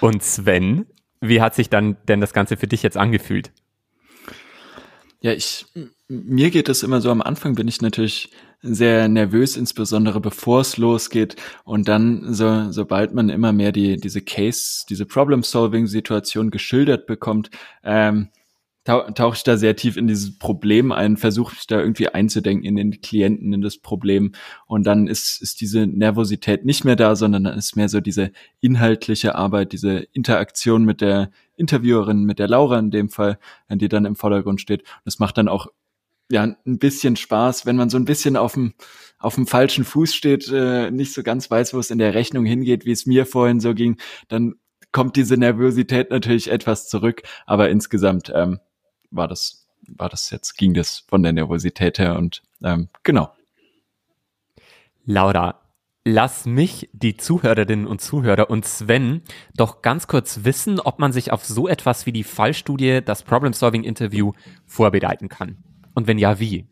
Und Sven, wie hat sich dann denn das Ganze für dich jetzt angefühlt? Ja, ich, mir geht es immer so, am Anfang bin ich natürlich sehr nervös, insbesondere bevor es losgeht. Und dann, so, sobald man immer mehr die, diese Case, diese Problem-Solving-Situation geschildert bekommt, ähm, tauche ich da sehr tief in dieses Problem ein, versuche mich da irgendwie einzudenken in den Klienten, in das Problem. Und dann ist, ist diese Nervosität nicht mehr da, sondern dann ist mehr so diese inhaltliche Arbeit, diese Interaktion mit der Interviewerin, mit der Laura in dem Fall, die dann im Vordergrund steht. Und das macht dann auch ja ein bisschen Spaß, wenn man so ein bisschen auf dem auf dem falschen Fuß steht, äh, nicht so ganz weiß, wo es in der Rechnung hingeht, wie es mir vorhin so ging, dann kommt diese Nervosität natürlich etwas zurück, aber insgesamt ähm, war das war das jetzt ging das von der Nervosität her und ähm, genau. Laura, lass mich, die Zuhörerinnen und Zuhörer und Sven doch ganz kurz wissen, ob man sich auf so etwas wie die Fallstudie, das Problem-Solving-Interview vorbereiten kann. Und wenn ja, wie?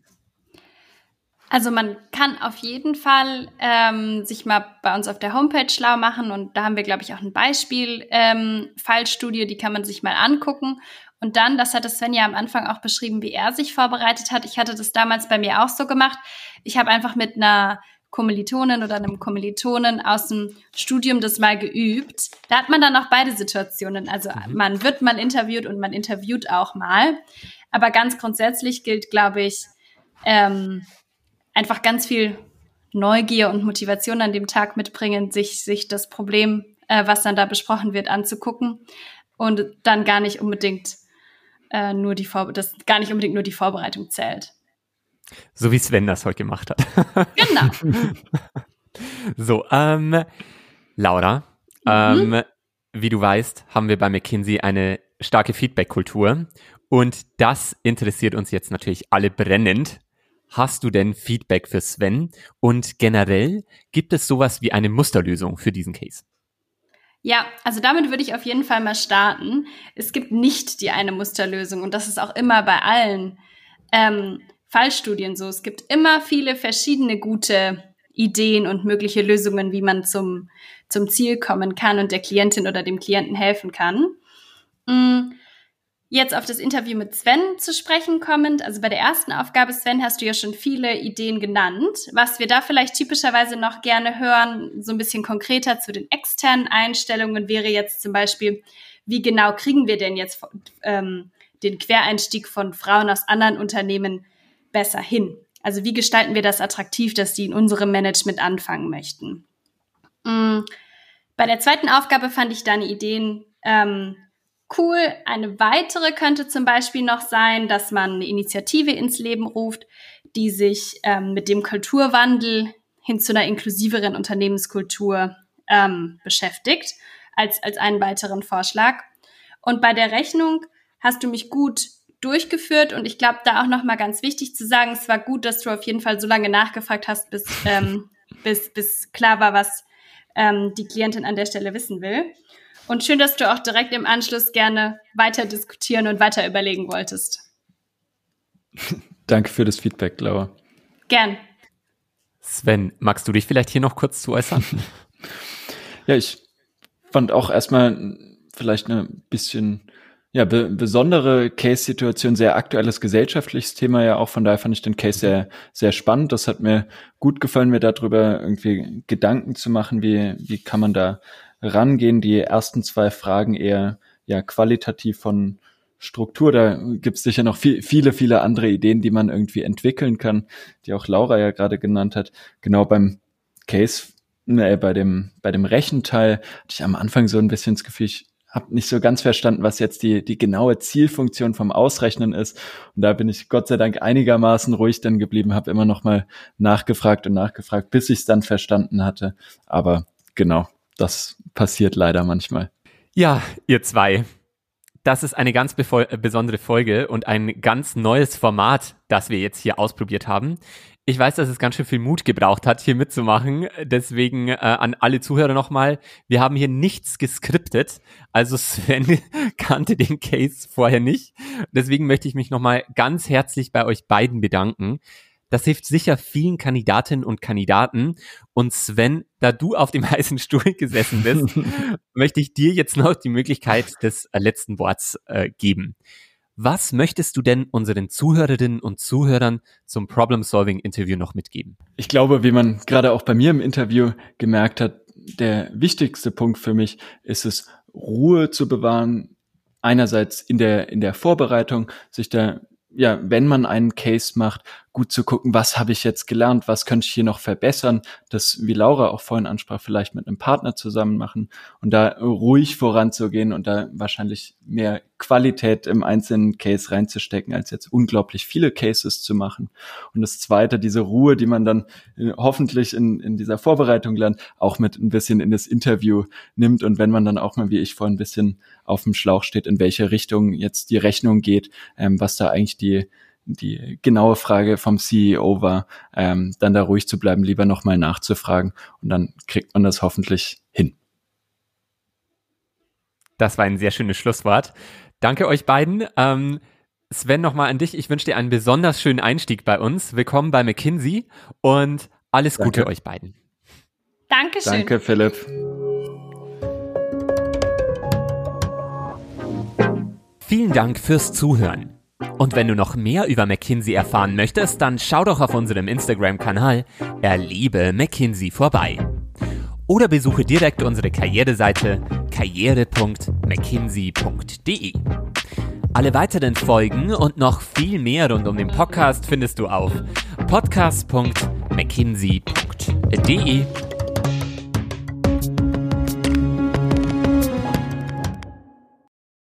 Also man kann auf jeden Fall ähm, sich mal bei uns auf der Homepage schlau machen und da haben wir, glaube ich, auch ein Beispiel ähm, Fallstudie, die kann man sich mal angucken. Und dann, das hatte Sven ja am Anfang auch beschrieben, wie er sich vorbereitet hat. Ich hatte das damals bei mir auch so gemacht. Ich habe einfach mit einer Kommilitonin oder einem Kommilitonen aus dem Studium das mal geübt. Da hat man dann auch beide Situationen. Also mhm. man wird mal interviewt und man interviewt auch mal. Aber ganz grundsätzlich gilt, glaube ich, ähm, einfach ganz viel Neugier und Motivation an dem Tag mitbringen, sich, sich das Problem, äh, was dann da besprochen wird, anzugucken und dann gar nicht unbedingt äh, nur die Vor das gar nicht unbedingt nur die Vorbereitung zählt. So wie Sven das heute gemacht hat. Genau. so, ähm, Laura, mhm. ähm, wie du weißt, haben wir bei McKinsey eine starke Feedback-Kultur und das interessiert uns jetzt natürlich alle brennend. Hast du denn Feedback für Sven? Und generell gibt es sowas wie eine Musterlösung für diesen Case? Ja, also damit würde ich auf jeden Fall mal starten. Es gibt nicht die eine Musterlösung und das ist auch immer bei allen ähm, Fallstudien so. Es gibt immer viele verschiedene gute Ideen und mögliche Lösungen, wie man zum, zum Ziel kommen kann und der Klientin oder dem Klienten helfen kann. Mhm. Jetzt auf das Interview mit Sven zu sprechen kommend, also bei der ersten Aufgabe, Sven, hast du ja schon viele Ideen genannt. Was wir da vielleicht typischerweise noch gerne hören, so ein bisschen konkreter zu den externen Einstellungen, wäre jetzt zum Beispiel, wie genau kriegen wir denn jetzt ähm, den Quereinstieg von Frauen aus anderen Unternehmen besser hin? Also wie gestalten wir das attraktiv, dass die in unserem Management anfangen möchten? Mhm. Bei der zweiten Aufgabe fand ich deine Ideen ähm, cool. Eine weitere könnte zum Beispiel noch sein, dass man eine Initiative ins Leben ruft, die sich ähm, mit dem Kulturwandel hin zu einer inklusiveren Unternehmenskultur ähm, beschäftigt, als, als einen weiteren Vorschlag. Und bei der Rechnung hast du mich gut durchgeführt und ich glaube, da auch nochmal ganz wichtig zu sagen, es war gut, dass du auf jeden Fall so lange nachgefragt hast, bis, ähm, bis, bis klar war, was ähm, die Klientin an der Stelle wissen will. Und schön, dass du auch direkt im Anschluss gerne weiter diskutieren und weiter überlegen wolltest. Danke für das Feedback, Laura. Gern. Sven, magst du dich vielleicht hier noch kurz zu äußern? ja, ich fand auch erstmal vielleicht eine bisschen ja, be besondere Case-Situation, sehr aktuelles gesellschaftliches Thema ja auch. Von daher fand ich den Case sehr, sehr spannend. Das hat mir gut gefallen, mir darüber irgendwie Gedanken zu machen, wie, wie kann man da rangehen. Die ersten zwei Fragen eher ja qualitativ von Struktur. Da gibt's sicher noch viel, viele, viele andere Ideen, die man irgendwie entwickeln kann, die auch Laura ja gerade genannt hat. Genau beim Case, äh, bei dem, bei dem Rechenteil hatte ich am Anfang so ein bisschen das Gefühl, ich habe nicht so ganz verstanden, was jetzt die, die genaue Zielfunktion vom Ausrechnen ist. Und da bin ich Gott sei Dank einigermaßen ruhig dann geblieben, habe immer noch mal nachgefragt und nachgefragt, bis ich es dann verstanden hatte. Aber genau, das passiert leider manchmal. Ja, ihr zwei. Das ist eine ganz besondere Folge und ein ganz neues Format, das wir jetzt hier ausprobiert haben. Ich weiß, dass es ganz schön viel Mut gebraucht hat, hier mitzumachen. Deswegen äh, an alle Zuhörer nochmal, wir haben hier nichts geskriptet. Also Sven kannte den Case vorher nicht. Deswegen möchte ich mich nochmal ganz herzlich bei euch beiden bedanken. Das hilft sicher vielen Kandidatinnen und Kandidaten. Und Sven, da du auf dem heißen Stuhl gesessen bist, möchte ich dir jetzt noch die Möglichkeit des äh, letzten Worts äh, geben. Was möchtest du denn unseren Zuhörerinnen und Zuhörern zum Problem-Solving-Interview noch mitgeben? Ich glaube, wie man gerade auch bei mir im Interview gemerkt hat, der wichtigste Punkt für mich ist es, Ruhe zu bewahren. Einerseits in der, in der Vorbereitung, sich da ja, wenn man einen Case macht, gut zu gucken, was habe ich jetzt gelernt, was könnte ich hier noch verbessern, das, wie Laura auch vorhin ansprach, vielleicht mit einem Partner zusammen machen und da ruhig voranzugehen und da wahrscheinlich mehr Qualität im einzelnen Case reinzustecken, als jetzt unglaublich viele Cases zu machen. Und das zweite, diese Ruhe, die man dann äh, hoffentlich in, in dieser Vorbereitung lernt, auch mit ein bisschen in das Interview nimmt und wenn man dann auch mal, wie ich vorhin ein bisschen auf dem Schlauch steht, in welche Richtung jetzt die Rechnung geht, ähm, was da eigentlich die die genaue Frage vom CEO war, ähm, dann da ruhig zu bleiben, lieber nochmal nachzufragen und dann kriegt man das hoffentlich hin. Das war ein sehr schönes Schlusswort. Danke euch beiden. Ähm, Sven, nochmal an dich. Ich wünsche dir einen besonders schönen Einstieg bei uns. Willkommen bei McKinsey und alles Danke. Gute euch beiden. Dankeschön. Danke, Philipp. Vielen Dank fürs Zuhören. Und wenn du noch mehr über McKinsey erfahren möchtest, dann schau doch auf unserem Instagram-Kanal Erlebe McKinsey vorbei. Oder besuche direkt unsere Karriereseite karriere.mckinsey.de. Alle weiteren Folgen und noch viel mehr rund um den Podcast findest du auf podcast.mckinsey.de